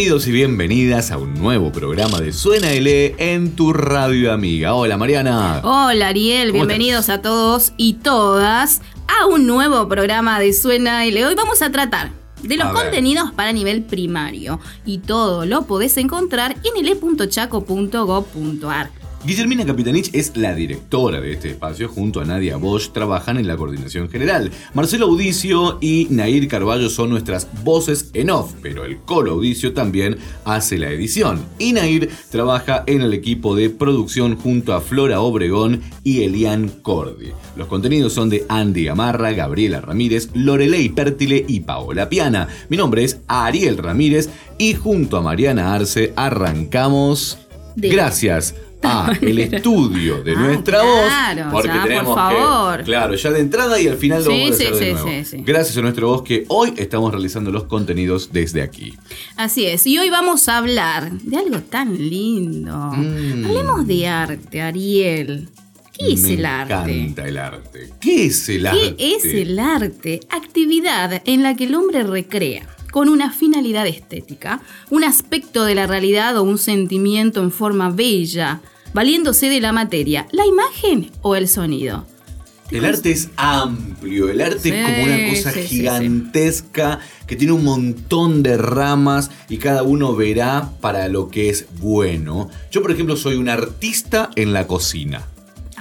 Bienvenidos y bienvenidas a un nuevo programa de Suena L en tu radio amiga. Hola Mariana. Hola Ariel, ¿Cómo bienvenidos a todos y todas a un nuevo programa de Suena L. Hoy vamos a tratar de los A ver. contenidos para nivel primario y todo lo podés encontrar en ele.chaco.gov.ar. Guillermina Capitanich es la directora de este espacio. Junto a Nadia Bosch trabajan en la coordinación general. Marcelo Audicio y Nair Carballo son nuestras voces en off, pero el Colo Audicio también hace la edición. Y Nair trabaja en el equipo de producción junto a Flora Obregón y Elian Cordi. Los contenidos son de Andy Gamarra, Gabriela Ramírez, Lorelei Pértile y Paola Piana. Mi nombre es Ariel Ramírez y junto a Mariana Arce arrancamos. De- Gracias a el estudio de Ah, nuestra claro, voz. Porque ya, por tenemos favor. que. Claro, ya de entrada y al final lo Sí, vamos a sí, hacer de sí, nuevo. sí, sí. Gracias a nuestra voz que hoy estamos realizando los contenidos desde aquí. Así es, y hoy vamos a hablar de algo tan lindo. Mm. Hablemos de arte, Ariel. ¿Qué es Me el arte? encanta el arte. ¿Qué es el arte? ¿Qué es el arte? Actividad en la que el hombre recrea con una finalidad estética, un aspecto de la realidad o un sentimiento en forma bella, valiéndose de la materia, la imagen o el sonido. El arte es amplio, el arte es como una cosa sí, sí, gigantesca que tiene un montón de ramas y cada uno verá para lo que es bueno. Yo, por ejemplo, soy un artista en la cocina.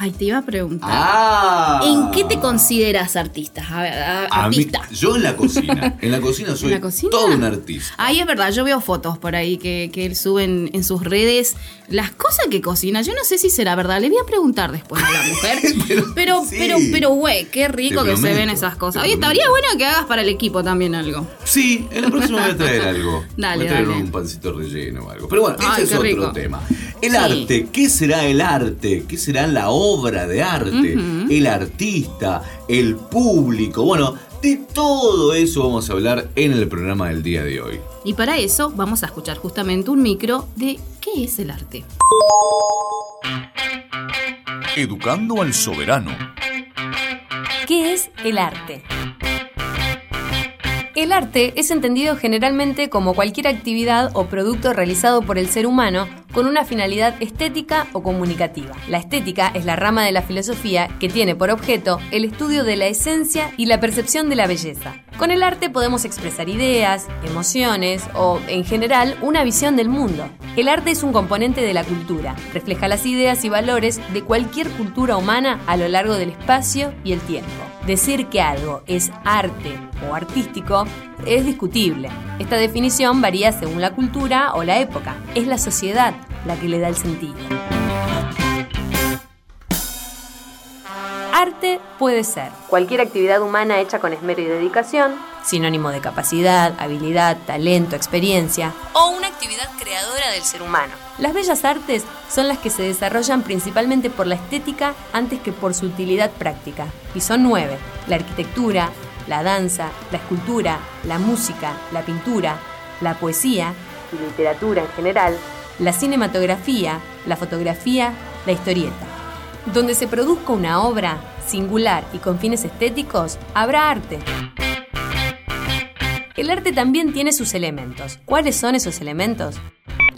Ay, te iba a preguntar. ¡Ah! ¿En qué te consideras artista? A ver, a- A mí- artista. yo en la cocina. En la cocina soy ¿En la cocina? todo un artista. Ay, es verdad, yo veo fotos por ahí que, que él sube en, en sus redes las cosas que cocina. Yo no sé si será verdad, le voy a preguntar después a la mujer. Pero pero, sí. pero, pero, güey, qué rico que se ven esas cosas. Oye, estaría bueno que hagas para el equipo también algo. Sí, en la próxima voy a traer algo. Dale, voy a traer dale. un pancito relleno o algo. Pero bueno, Ay, ese es otro rico. tema. El Sí. arte, ¿qué será el arte? ¿Qué será la obra de arte? El artista, el público. Bueno, de todo eso vamos a hablar en el programa del día de hoy. Y para eso vamos a escuchar justamente un micro de qué es el arte. Educando al soberano. ¿Qué es el arte? El arte es entendido generalmente como cualquier actividad o producto realizado por el ser humano con una finalidad estética o comunicativa. La estética es la rama de la filosofía que tiene por objeto el estudio de la esencia y la percepción de la belleza. Con el arte podemos expresar ideas, emociones o, en general, una visión del mundo. El arte es un componente de la cultura, refleja las ideas y valores de cualquier cultura humana a lo largo del espacio y el tiempo. Decir que algo es arte o artístico es discutible. Esta definición varía según la cultura o la época. Es la sociedad la que le da el sentido. Arte puede ser cualquier actividad humana hecha con esmero y dedicación, sinónimo de capacidad, habilidad, talento, experiencia, o una actividad creadora del ser humano. Las bellas artes son las que se desarrollan principalmente por la estética antes que por su utilidad práctica, y son nueve. La arquitectura, la danza, la escultura, la música, la pintura, la poesía y literatura en general, la cinematografía, la fotografía, la historieta. Donde se produzca una obra singular y con fines estéticos, habrá arte. El arte también tiene sus elementos. ¿Cuáles son esos elementos?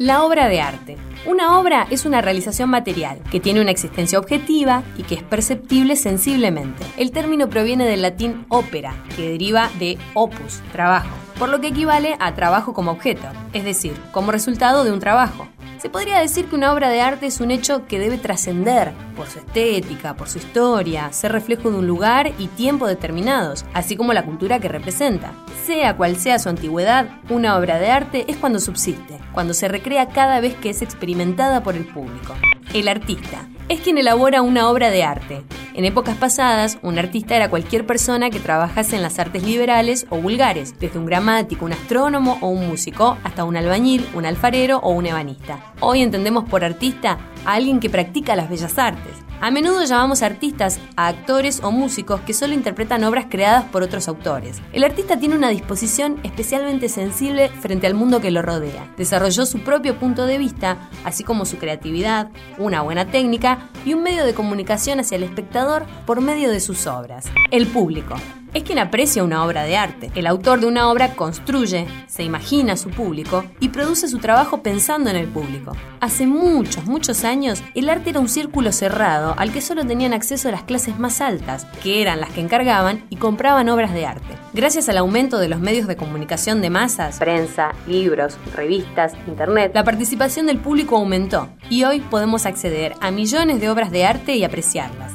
La obra de arte. Una obra es una realización material que tiene una existencia objetiva y que es perceptible sensiblemente. El término proviene del latín ópera, que deriva de opus, trabajo, por lo que equivale a trabajo como objeto, es decir, como resultado de un trabajo. Se podría decir que una obra de arte es un hecho que debe trascender por su estética, por su historia, ser reflejo de un lugar y tiempo determinados, así como la cultura que representa. Sea cual sea su antigüedad, una obra de arte es cuando subsiste, cuando se recrea cada vez que es experimentada por el público. El artista es quien elabora una obra de arte. En épocas pasadas, un artista era cualquier persona que trabajase en las artes liberales o vulgares, desde un gramático, un astrónomo o un músico, hasta un albañil, un alfarero o un ebanista. Hoy entendemos por artista a alguien que practica las bellas artes. A menudo llamamos artistas a actores o músicos que solo interpretan obras creadas por otros autores. El artista tiene una disposición especialmente sensible frente al mundo que lo rodea. Desarrolló su propio punto de vista, así como su creatividad, una buena técnica y un medio de comunicación hacia el espectador por medio de sus obras. El público es quien aprecia una obra de arte. El autor de una obra construye, se imagina a su público y produce su trabajo pensando en el público. Hace muchos, muchos años, el arte era un círculo cerrado al que solo tenían acceso las clases más altas, que eran las que encargaban y compraban obras de arte. Gracias al aumento de los medios de comunicación de masas, prensa, libros, revistas, internet, la participación del público aumentó y hoy podemos acceder a millones de obras de arte y apreciarlas.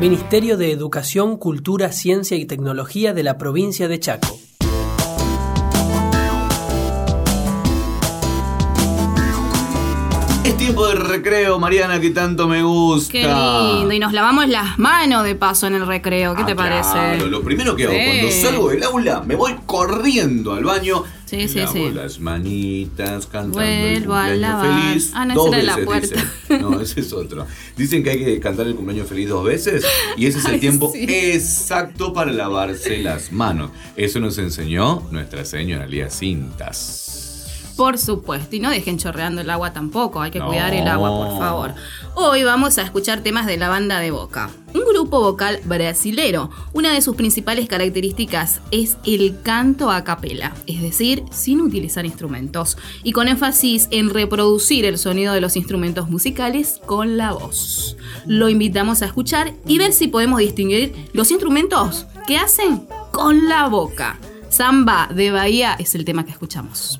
Ministerio de Educación, Cultura, Ciencia y Tecnología de la provincia de Chaco. Tiempo de recreo, Mariana, que tanto me gusta. Qué lindo. Y nos lavamos las manos de paso en el recreo. ¿Qué Ah, te parece? claro, lo primero que hago Sí. cuando salgo del aula, me voy corriendo al baño. Sí, sí, lavo sí. las manitas, cantando Vuelvo a el cumpleaños lavar. feliz. Ah, no, dos era la veces, puerta. dicen. No, ese es otro. Dicen que hay que cantar el cumpleaños feliz dos veces y ese es el Ay, tiempo sí. exacto para lavarse las manos. Eso nos enseñó nuestra señora Lía Cintas. Por supuesto, y no dejen chorreando el agua tampoco, hay que No. cuidar el agua, por favor. Hoy vamos a escuchar temas de la banda de Boca, un grupo vocal brasilero. Una de sus principales características es el canto a capela, es decir, sin utilizar instrumentos, y con énfasis en reproducir el sonido de los instrumentos musicales con la voz. Lo invitamos a escuchar y ver si podemos distinguir los instrumentos que hacen con la boca. Samba de Bahía es el tema que escuchamos.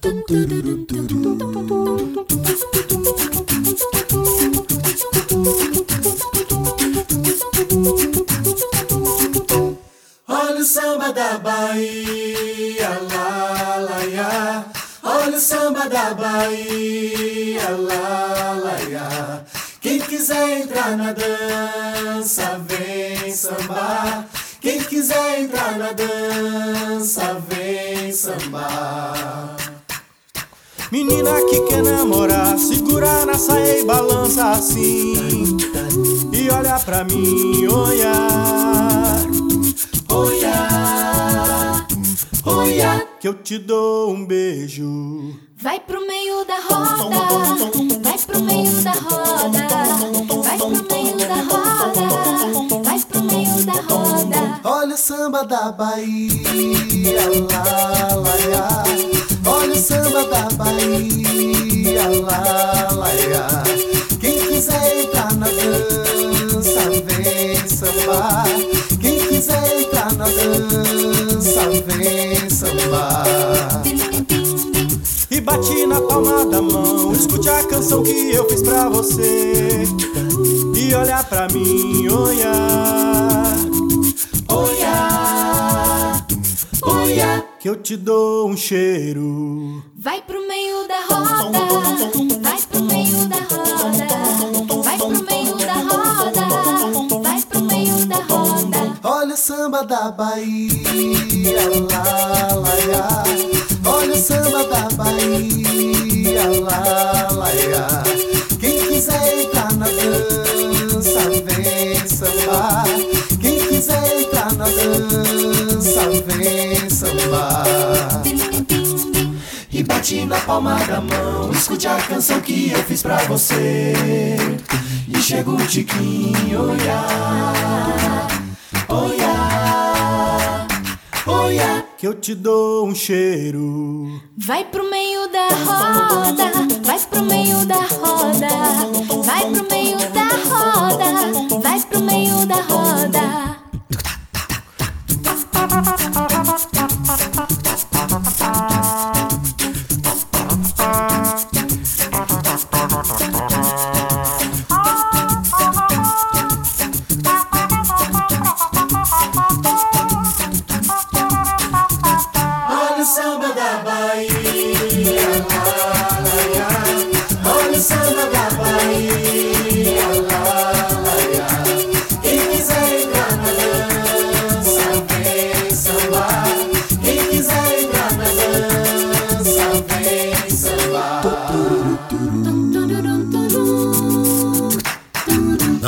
Menina que quer namorar, segura na saia e balança assim. E olha pra mim, olhar. Olhar, olhar, que eu te dou um beijo. Vai pro meio da roda, vai pro meio da roda, vai pro meio da roda, vai pro meio da roda. Olha o samba da Bahia, lá, lá, lá. Olha samba da Bahia, lá, lá, lá. Quem quiser entrar na dança, vem sambar. Quem quiser entrar na dança, vem sambar. E bate na palma da mão, escute a canção que eu fiz pra você. E olha pra mim, olhar. Olhar, olhar, que eu te dou um cheiro. Samba da Bahia, lá, lá, lá. Olha o samba E bate na palma da mão, escute a canção que eu fiz pra você. E chega o tiquinho, olhar. Olhar, olhar, que eu te dou um cheiro. Vai pro meio da roda, vai pro meio da roda, vai pro meio da roda, vai pro meio da roda.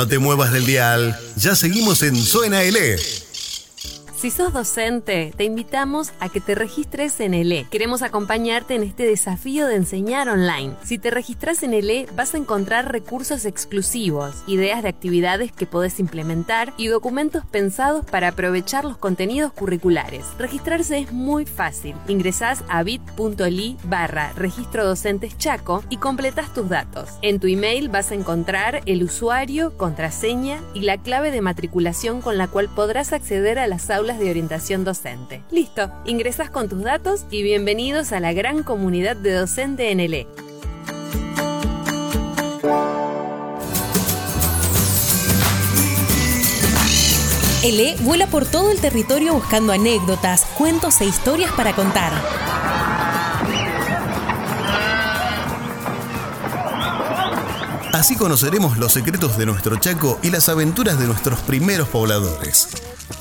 No te muevas del dial, ya seguimos en Suena L. Si sos docente, te invitamos a que te registres en ELE. Queremos acompañarte en este desafío de enseñar online. Si te registras en ELE, vas a encontrar recursos exclusivos, ideas de actividades que podés implementar y documentos pensados para aprovechar los contenidos curriculares. Registrarse es muy fácil. Ingresás a bit.ly barra registro docentes chaco y completás tus datos. En tu email vas a encontrar el usuario, contraseña y la clave de matriculación con la cual podrás acceder a las aulas de orientación docente. Listo, ingresas con tus datos y bienvenidos a la gran comunidad de docente en el E. ELE vuela por todo el territorio buscando anécdotas, cuentos e historias para contar. Así conoceremos los secretos de nuestro Chaco y las aventuras de nuestros primeros pobladores.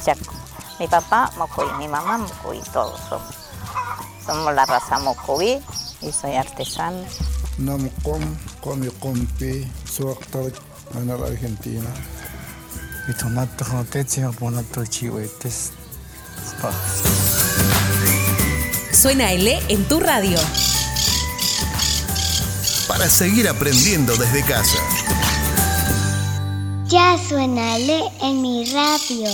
Chaco. Mi papá Mocoví, mi mamá Mocoví, todos somos. Somos la raza Mocoví y soy artesano. Namcom, come compi, soy actor en la Argentina. Y tomato joteche o ponato chihuetes. Suena ELE en tu radio. Para seguir aprendiendo desde casa. Ya suena le en mi radio.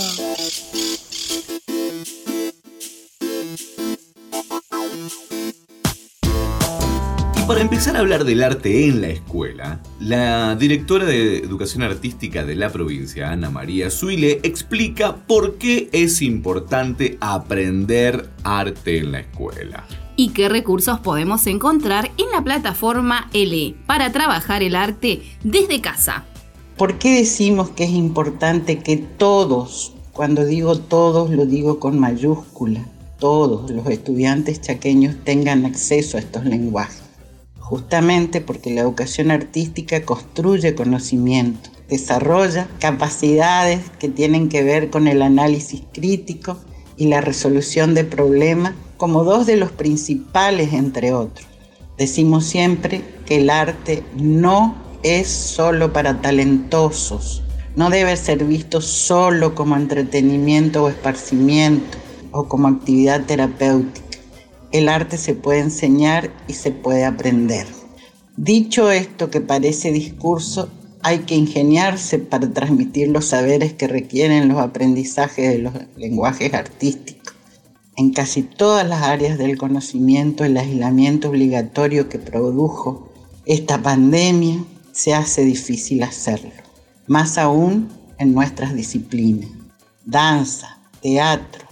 Y para empezar a hablar del arte en la escuela, la directora de Educación Artística de la provincia, Ana María Suile, explica por qué es importante aprender arte en la escuela. y qué recursos podemos encontrar en la plataforma LE para trabajar el arte desde casa. ¿Por qué decimos que es importante que todos, cuando digo todos lo digo con mayúscula, todos los estudiantes chaqueños tengan acceso a estos lenguajes? Justamente porque la educación artística construye conocimiento, desarrolla capacidades que tienen que ver con el análisis crítico y la resolución de problemas como dos de los principales entre otros. Decimos siempre que el arte no es solo para talentosos, no debe ser visto solo como entretenimiento o esparcimiento o como actividad terapéutica. El arte se puede enseñar y se puede aprender. Dicho esto que parece discurso, hay que ingeniarse para transmitir los saberes que requieren los aprendizajes de los lenguajes artísticos. En casi todas las áreas del conocimiento, el aislamiento obligatorio que produjo esta pandemia se hace difícil hacerlo. Más aún en nuestras disciplinas. Danza, teatro,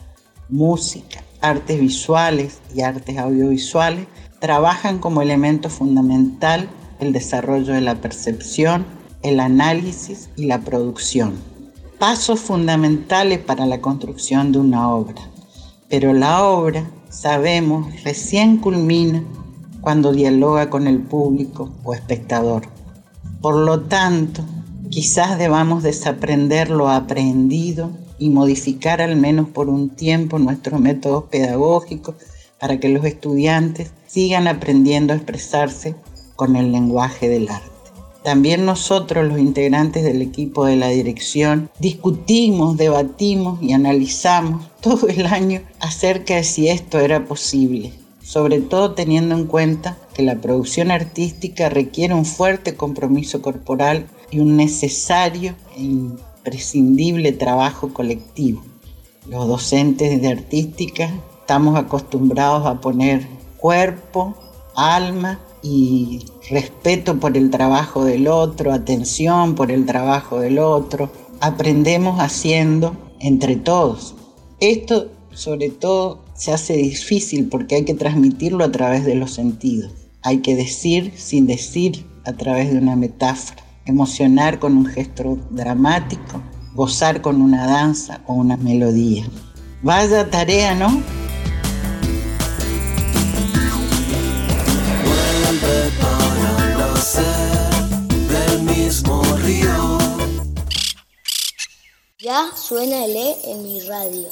música, artes visuales y artes audiovisuales trabajan como elemento fundamental el desarrollo de la percepción, el análisis y la producción. Pasos fundamentales para la construcción de una obra. Pero la obra, sabemos, recién culmina cuando dialoga con el público o espectador. Por lo tanto, quizás debamos desaprender lo aprendido y modificar al menos por un tiempo nuestros métodos pedagógicos para que los estudiantes sigan aprendiendo a expresarse con el lenguaje del arte. También nosotros, los integrantes del equipo de la dirección, discutimos, debatimos y analizamos todo el año acerca de si esto era posible, sobre todo teniendo en cuenta que la producción artística requiere un fuerte compromiso corporal y un necesario e imprescindible trabajo colectivo. Los docentes de artística estamos acostumbrados a poner cuerpo, alma y respeto por el trabajo del otro, atención por el trabajo del otro. Aprendemos haciendo entre todos. Esto sobre todo se hace difícil porque hay que transmitirlo a través de los sentidos. Hay que decir sin decir a través de una metáfora, emocionar con un gesto dramático, gozar con una danza o una melodía. Vaya tarea, ¿no? Del mismo río. Ya suena el E en mi radio.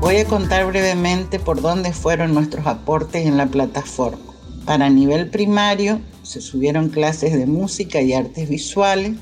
Voy a contar brevemente por dónde fueron nuestros aportes en la plataforma. Para nivel primario se subieron clases de música y artes visuales,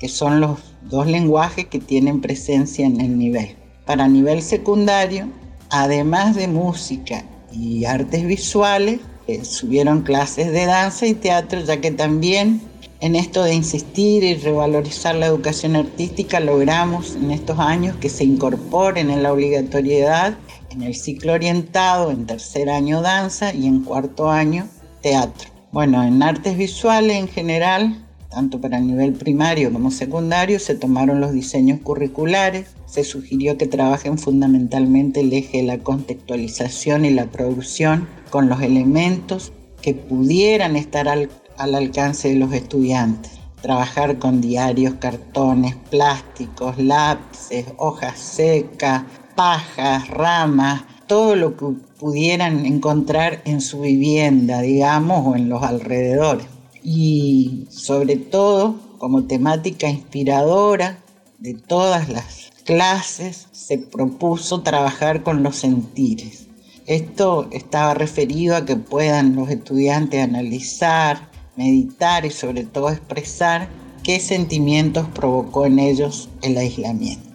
que son los dos lenguajes que tienen presencia en el nivel. Para nivel secundario, además de música y artes visuales, eh, subieron clases de danza y teatro, ya que también en esto de insistir y revalorizar la educación artística logramos en estos años que se incorporen en la obligatoriedad en el ciclo orientado en tercer año danza y en cuarto año teatro. Bueno, en artes visuales en general, tanto para el nivel primario como secundario, se tomaron los diseños curriculares, se sugirió que trabajen fundamentalmente el eje de la contextualización y la producción con los elementos que pudieran estar al, al alcance de los estudiantes. Trabajar con diarios, cartones, plásticos, lápices, hojas secas, pajas, ramas, todo lo que pudieran encontrar en su vivienda, digamos, o en los alrededores. Y sobre todo, como temática inspiradora de todas las clases, se propuso trabajar con los sentires. Esto estaba referido a que puedan los estudiantes analizar, meditar y sobre todo expresar qué sentimientos provocó en ellos el aislamiento.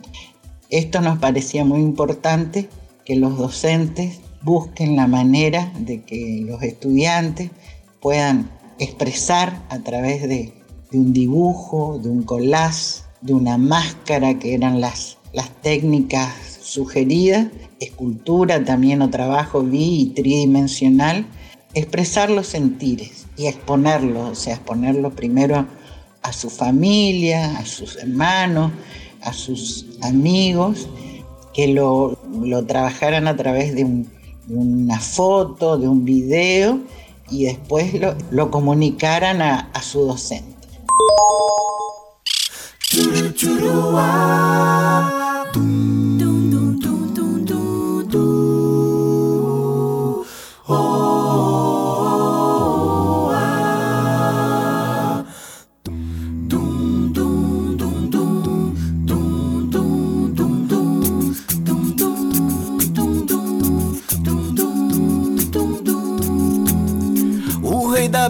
Esto nos parecía muy importante que los docentes busquen la manera de que los estudiantes puedan expresar a través de, un dibujo, de un collage, de una máscara, que eran las, las técnicas sugeridas, escultura también o trabajo bi y tridimensional, expresar los sentires y exponerlos, o sea, exponerlos primero a su familia, a sus hermanos, a sus amigos, que lo, lo trabajaran a través de, un, de, una foto, de un video y después lo, lo comunicaran a, su docente.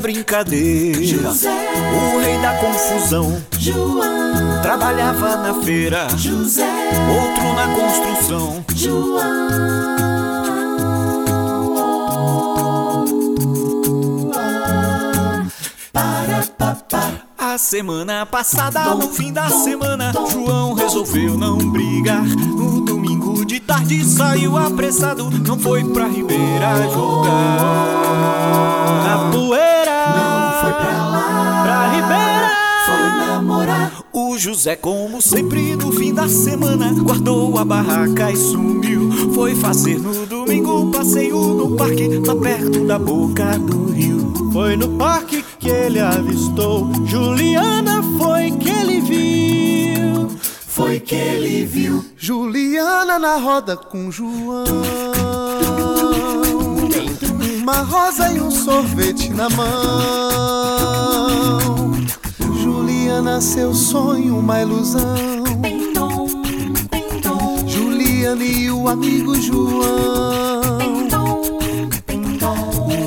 Brincadeira, José, o rei da confusão. João trabalhava na feira, José, outro na construção. João. A semana passada, no fim da semana, João resolveu não brigar. No domingo de tarde saiu apressado, não foi pra Ribeira jogar. Na poeira, foi pra lá, pra Ribeira, foi namorar. O José, como sempre, no fim da semana, guardou a barraca e sumiu. Foi fazer no domingo passeio no parque, lá perto da boca do rio. Foi no parque que ele avistou Juliana, foi que ele viu. Foi que ele viu Juliana na roda com João. Uma rosa e um sorvete na mão. Juliana, seu sonho, uma ilusão. Juliana e o amigo João.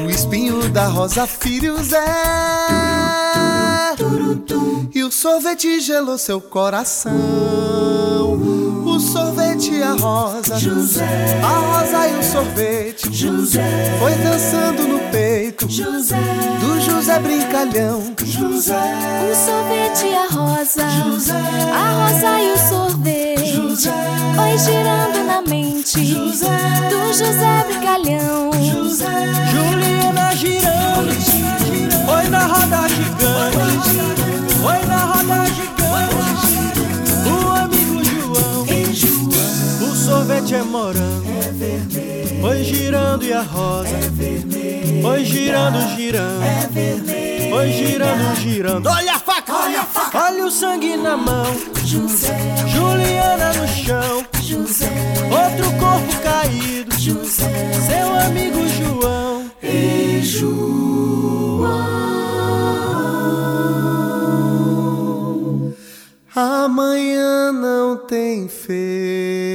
O espinho da rosa, filho Zé. E o sorvete gelou seu coração. O sorvete e a rosa, José. a rosa e o sorvete, José. foi dançando no peito José, do José Brincalhão. José. o sorvete e a rosa, José. a rosa e o sorvete, José. foi girando na mente José. do José Brincalhão. Girando e a rosa, foi girando, girando, foi girando, girando. Olha a faca, olha a faca, olha o sangue na mão. Juliana no chão, outro corpo caído, seu amigo João. E João. Amanhã não tem feira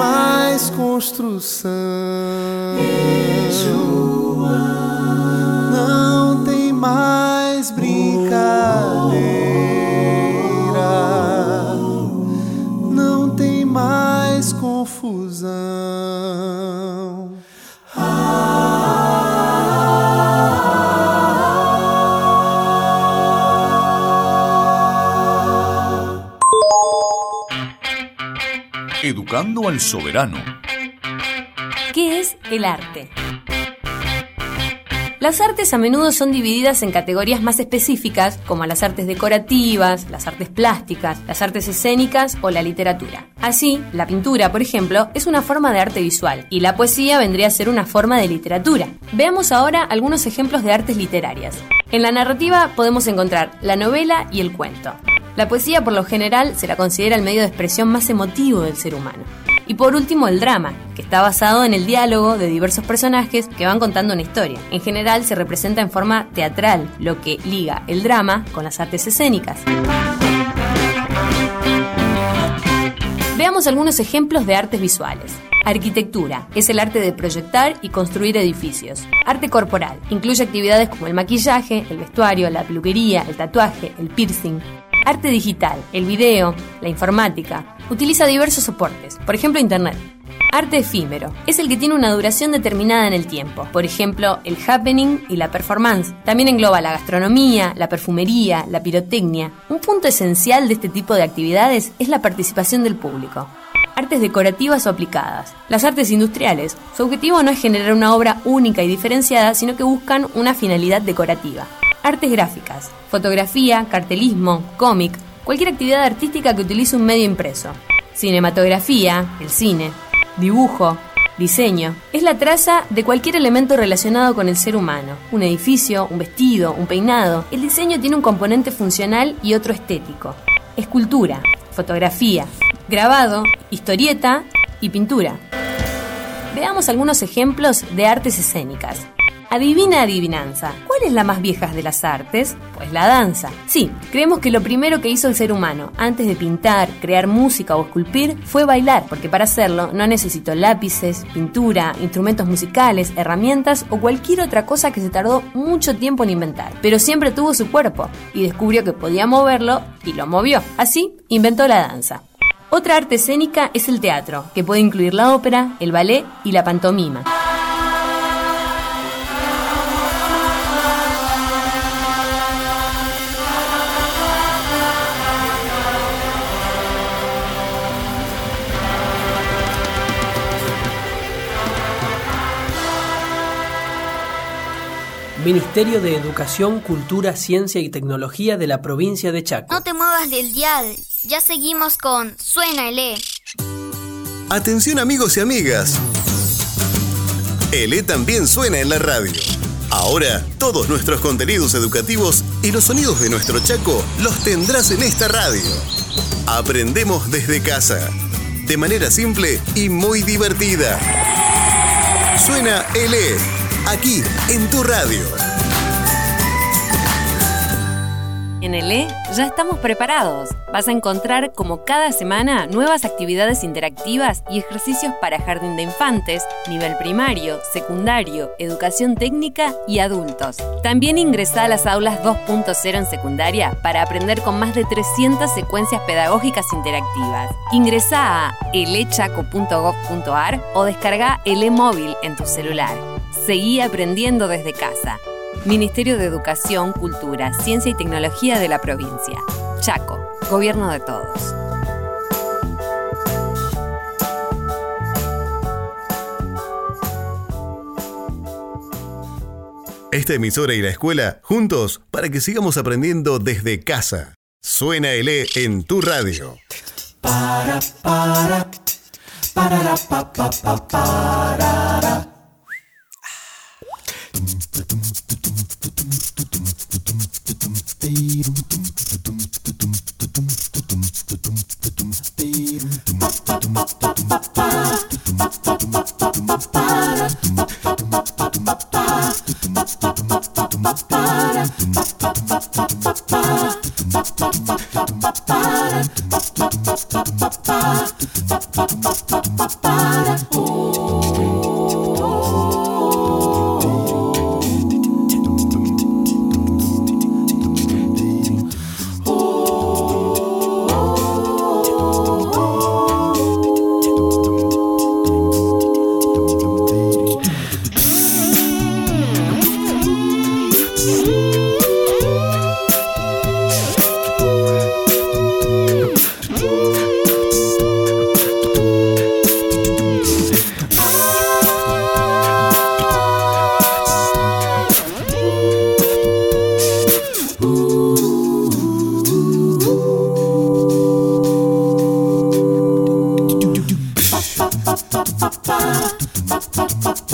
mais construção. Não tem mais. Al soberano. ¿Qué es el arte? Las artes a menudo son divididas en categorías más específicas, como las artes decorativas, las artes plásticas, las artes escénicas o la literatura. Así, la pintura, por ejemplo, es una forma de arte visual y la poesía vendría a ser una forma de literatura. Veamos ahora algunos ejemplos de artes literarias. En la narrativa podemos encontrar la novela y el cuento. La poesía por lo general se la considera el medio de expresión más emotivo del ser humano. Y por último el drama, que está basado en el diálogo de diversos personajes que van contando una historia. En general se representa en forma teatral, lo que liga el drama con las artes escénicas. Veamos algunos ejemplos de artes visuales. Arquitectura es el arte de proyectar y construir edificios. Arte corporal incluye actividades como el maquillaje, el vestuario, la peluquería, el tatuaje, el piercing. Arte digital, el video, la informática. Utiliza diversos soportes, por ejemplo Internet. Arte efímero es el que tiene una duración determinada en el tiempo, por ejemplo el happening y la performance. También engloba la gastronomía, la perfumería, la pirotecnia. Un punto esencial de este tipo de actividades es la participación del público artes decorativas o aplicadas. Las artes industriales, su objetivo no es generar una obra única y diferenciada, sino que buscan una finalidad decorativa. Artes gráficas, fotografía, cartelismo, cómic, cualquier actividad artística que utilice un medio impreso. Cinematografía, el cine, dibujo, diseño. Es la traza de cualquier elemento relacionado con el ser humano. Un edificio, un vestido, un peinado. El diseño tiene un componente funcional y otro estético. Escultura, fotografía, grabado, historieta y pintura. Veamos algunos ejemplos de artes escénicas. Adivina adivinanza. ¿Cuál es la más vieja de las artes? Pues la danza. Sí, creemos que lo primero que hizo el ser humano antes de pintar, crear música o esculpir fue bailar, porque para hacerlo no necesitó lápices, pintura, instrumentos musicales, herramientas o cualquier otra cosa que se tardó mucho tiempo en inventar. Pero siempre tuvo su cuerpo y descubrió que podía moverlo y lo movió. Así inventó la danza. Otra arte escénica es el teatro, que puede incluir la ópera, el ballet y la pantomima. Ministerio de Educación, Cultura, Ciencia y Tecnología de la provincia de Chaco. No te muevas del dial, ya seguimos con Suena el E. Atención amigos y amigas. El E también suena en la radio. Ahora, todos nuestros contenidos educativos y los sonidos de nuestro Chaco los tendrás en esta radio. Aprendemos desde casa, de manera simple y muy divertida. Suena el E, aquí en tu radio. En el E ya estamos preparados. Vas a encontrar como cada semana nuevas actividades interactivas y ejercicios para jardín de infantes, nivel primario, secundario, educación técnica y adultos. También ingresa a las aulas 2.0 en secundaria para aprender con más de 300 secuencias pedagógicas interactivas. Ingresa a elechaco.gov.ar o descarga el e-móvil en tu celular. Seguí aprendiendo desde casa. Ministerio de Educación, Cultura, Ciencia y Tecnología de la provincia. Chaco, Gobierno de Todos. Esta emisora y la escuela juntos para que sigamos aprendiendo desde casa. Suena el E en tu radio. Para, para, para, pa, pa, pa, para. Ba, ba, ba, ba, ba.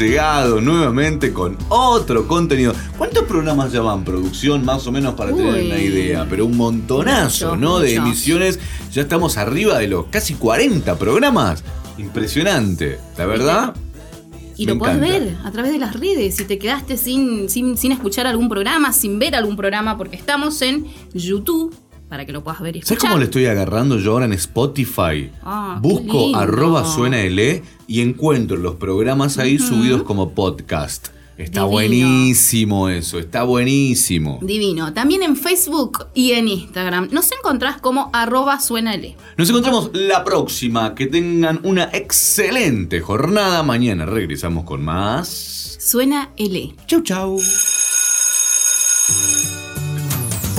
llegado nuevamente con otro contenido. ¿Cuántos programas ya van? Producción, más o menos, para tener una idea. Pero un montonazo, ¿no? De emisiones. Ya estamos arriba de los casi 40 programas. Impresionante, la verdad. Y me lo podés encanta. ver a través de las redes. Si te quedaste sin, sin, sin escuchar algún programa, sin ver algún programa, porque estamos en YouTube, para que lo puedas ver y ¿Sabes escuchar. cómo le estoy agarrando yo ahora en Spotify? Ah, Busco arroba suena L y encuentro los programas ahí subidos como podcast. Está Divino. buenísimo eso, está buenísimo. Divino. También en Facebook y en Instagram. Nos encontrás como arroba suenale. Nos encontramos la próxima. Que tengan una excelente jornada. Mañana regresamos con más. Suena L. Chau, chau.